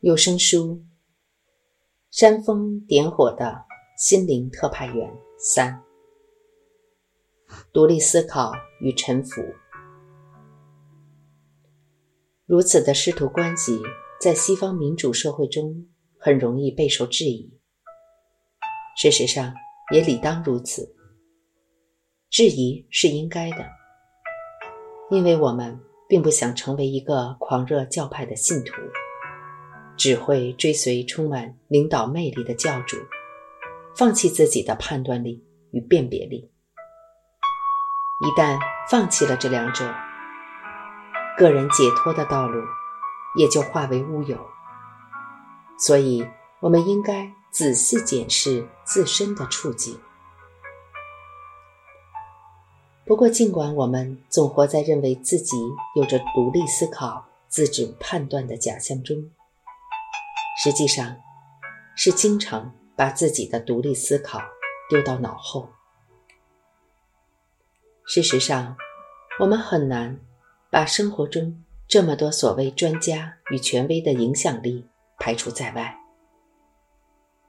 有声书《煽风点火的心灵特派员》三：独立思考与臣服。如此的师徒关系，在西方民主社会中很容易备受质疑。事实上，也理当如此。质疑是应该的，因为我们并不想成为一个狂热教派的信徒，只会追随充满领导魅力的教主，放弃自己的判断力与辨别力。一旦放弃了这两者，个人解脱的道路也就化为乌有，所以我们应该仔细检视自身的处境。不过，尽管我们总活在认为自己有着独立思考、自主判断的假象中，实际上是经常把自己的独立思考丢到脑后。事实上，我们很难。把生活中这么多所谓专家与权威的影响力排除在外，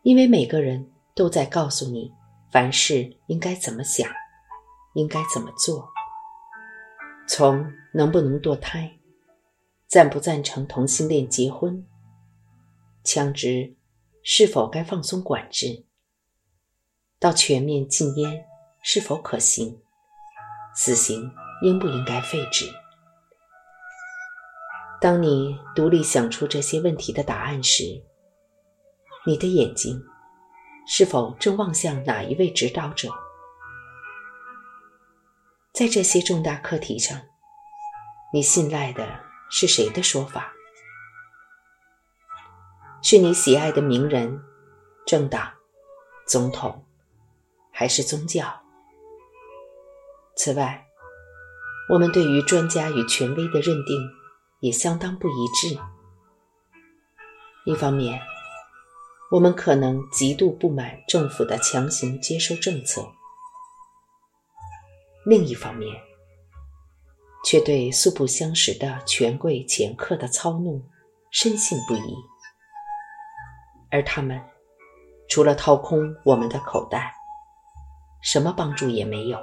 因为每个人都在告诉你凡事应该怎么想，应该怎么做。从能不能堕胎，赞不赞成同性恋结婚，枪支是否该放松管制，到全面禁烟是否可行，死刑应不应该废止。当你独立想出这些问题的答案时，你的眼睛是否正望向哪一位指导者？在这些重大课题上，你信赖的是谁的说法？是你喜爱的名人、政党、总统，还是宗教？此外，我们对于专家与权威的认定。也相当不一致。一方面，我们可能极度不满政府的强行接收政策；另一方面，却对素不相识的权贵掮客的操弄深信不疑。而他们除了掏空我们的口袋，什么帮助也没有。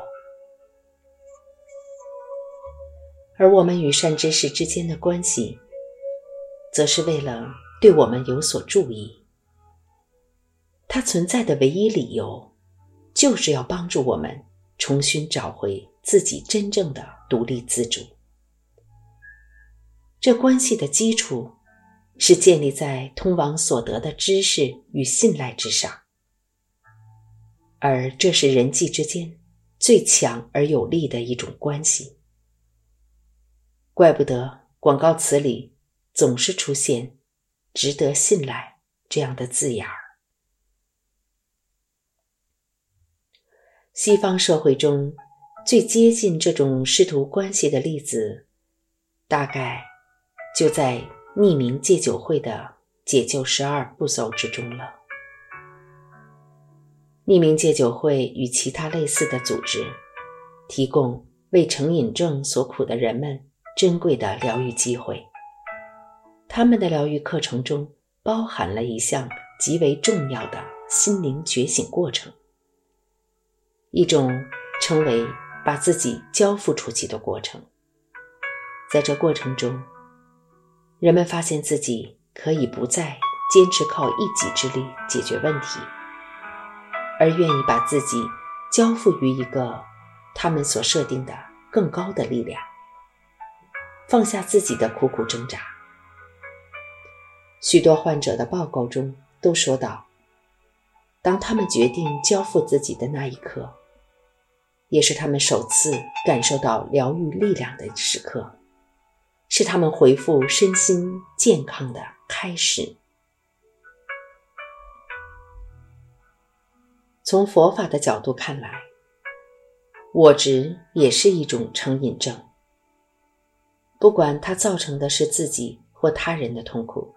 而我们与善知识之间的关系，则是为了对我们有所注意。它存在的唯一理由，就是要帮助我们重新找回自己真正的独立自主。这关系的基础，是建立在通往所得的知识与信赖之上，而这是人际之间最强而有力的一种关系。怪不得广告词里总是出现“值得信赖”这样的字眼儿。西方社会中最接近这种师徒关系的例子，大概就在匿名戒酒会的解救十二步骤之中了。匿名戒酒会与其他类似的组织，提供为成瘾症所苦的人们。珍贵的疗愈机会。他们的疗愈课程中包含了一项极为重要的心灵觉醒过程，一种称为把自己交付出去的过程。在这过程中，人们发现自己可以不再坚持靠一己之力解决问题，而愿意把自己交付于一个他们所设定的更高的力量。放下自己的苦苦挣扎。许多患者的报告中都说到，当他们决定交付自己的那一刻，也是他们首次感受到疗愈力量的时刻，是他们恢复身心健康的开始。从佛法的角度看来，我执也是一种成瘾症。不管它造成的是自己或他人的痛苦，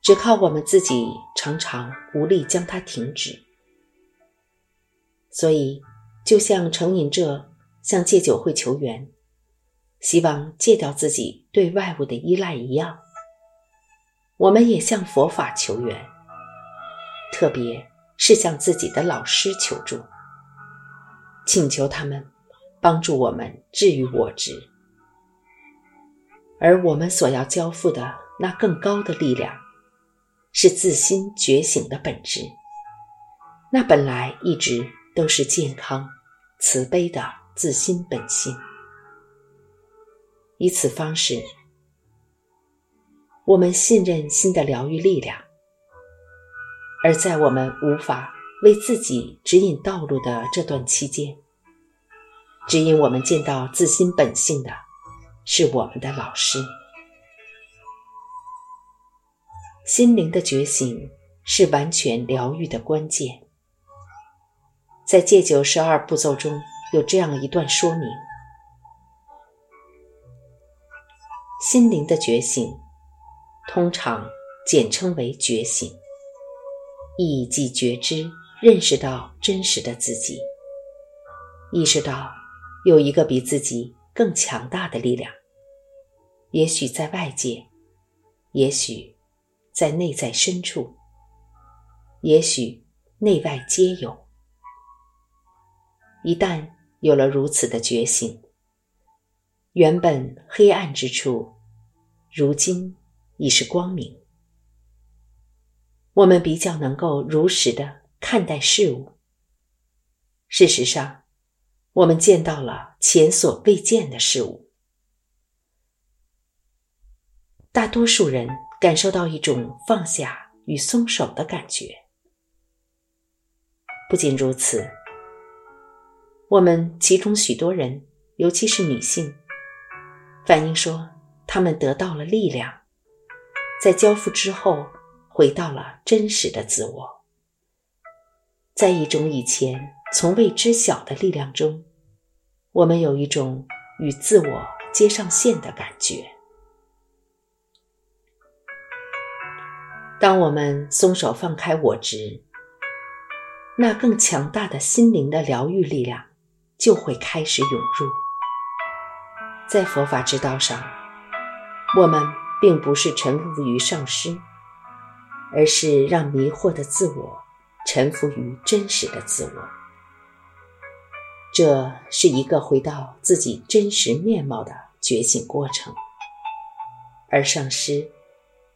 只靠我们自己常常无力将它停止。所以，就像成瘾者向戒酒会求援，希望戒掉自己对外物的依赖一样，我们也向佛法求援，特别是向自己的老师求助，请求他们帮助我们治愈我执。而我们所要交付的那更高的力量，是自心觉醒的本质。那本来一直都是健康、慈悲的自心本性。以此方式，我们信任心的疗愈力量。而在我们无法为自己指引道路的这段期间，指引我们见到自心本性的。是我们的老师。心灵的觉醒是完全疗愈的关键。在戒酒十二步骤中有这样一段说明：心灵的觉醒，通常简称为觉醒，意即觉知、认识到真实的自己，意识到有一个比自己更强大的力量。也许在外界，也许在内在深处，也许内外皆有。一旦有了如此的觉醒，原本黑暗之处，如今已是光明。我们比较能够如实的看待事物。事实上，我们见到了前所未见的事物。大多数人感受到一种放下与松手的感觉。不仅如此，我们其中许多人，尤其是女性，反映说，他们得到了力量，在交付之后，回到了真实的自我，在一种以前从未知晓的力量中，我们有一种与自我接上线的感觉。当我们松手放开我执，那更强大的心灵的疗愈力量就会开始涌入。在佛法之道上，我们并不是臣服于上师，而是让迷惑的自我臣服于真实的自我。这是一个回到自己真实面貌的觉醒过程，而上师。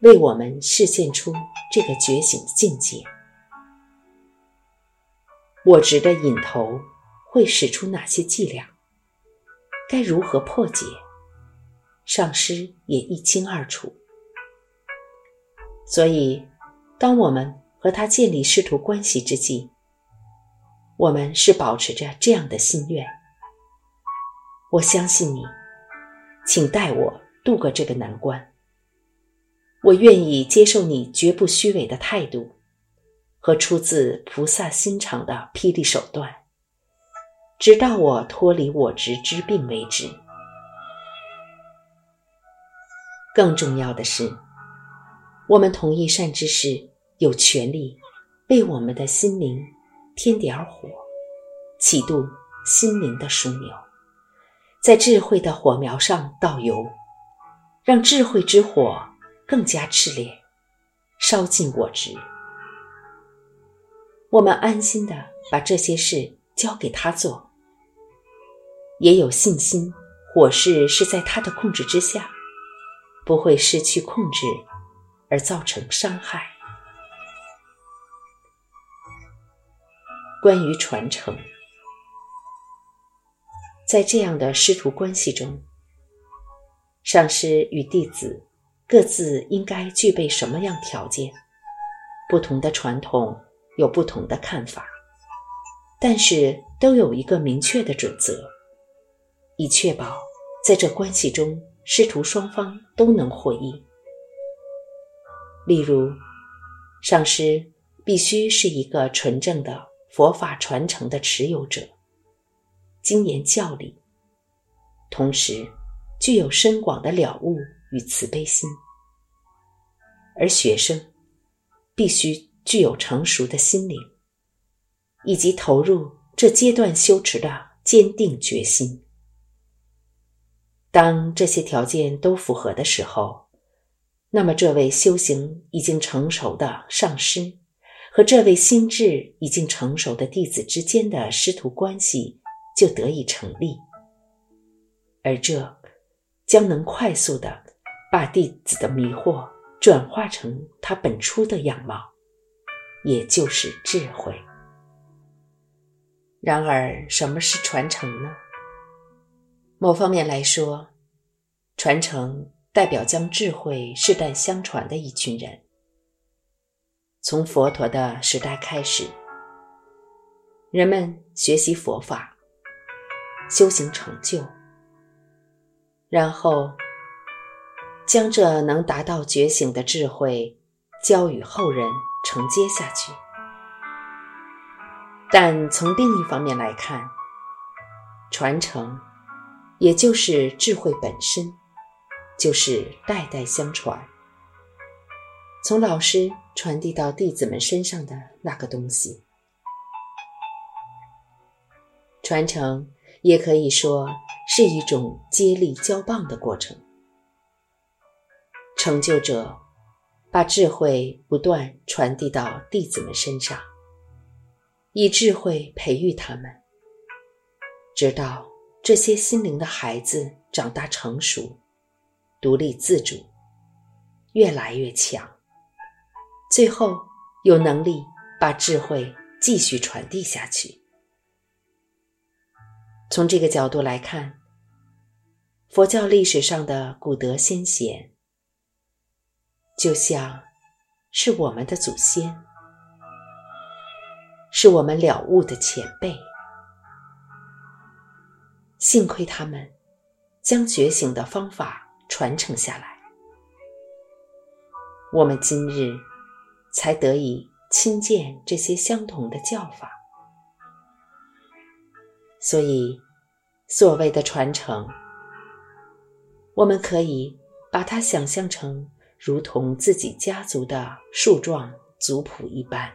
为我们示现出这个觉醒的境界。我执的引头会使出哪些伎俩？该如何破解？上师也一清二楚。所以，当我们和他建立师徒关系之际，我们是保持着这样的心愿：我相信你，请带我渡过这个难关。我愿意接受你绝不虚伪的态度，和出自菩萨心肠的霹雳手段，直到我脱离我执之病为止。更重要的是，我们同意善知识有权利为我们的心灵添点火，启动心灵的枢纽，在智慧的火苗上倒油，让智慧之火。更加炽烈，烧尽我执。我们安心的把这些事交给他做，也有信心，火势是在他的控制之下，不会失去控制而造成伤害。关于传承，在这样的师徒关系中，上师与弟子。各自应该具备什么样条件？不同的传统有不同的看法，但是都有一个明确的准则，以确保在这关系中师徒双方都能获益。例如，上师必须是一个纯正的佛法传承的持有者，精研教理，同时具有深广的了悟。与慈悲心，而学生必须具有成熟的心灵，以及投入这阶段修持的坚定决心。当这些条件都符合的时候，那么这位修行已经成熟的上师和这位心智已经成熟的弟子之间的师徒关系就得以成立，而这将能快速的把弟子的迷惑转化成他本初的样貌，也就是智慧。然而，什么是传承呢？某方面来说，传承。代表将智慧世代相传的一群人，从佛陀的时代开始，人们学习佛法，修行成就，然后将这能达到觉醒的智慧交与后人承接下去。但从另一方面来看，传承也就是智慧本身。就是代代相传，从老师传递到弟子们身上的那个东西。传承也可以说是一种接力交棒的过程。成就者把智慧不断传递到弟子们身上，以智慧培育他们，直到这些心灵的孩子长大成熟。独立自主，越来越强，最后有能力把智慧继续传递下去。从这个角度来看，佛教历史上的古德先贤，就像是我们的祖先，是我们了悟的前辈。幸亏他们将觉醒的方法。传承下来，我们今日才得以亲见这些相同的教法。所以，所谓的传承，我们可以把它想象成如同自己家族的树状族谱一般。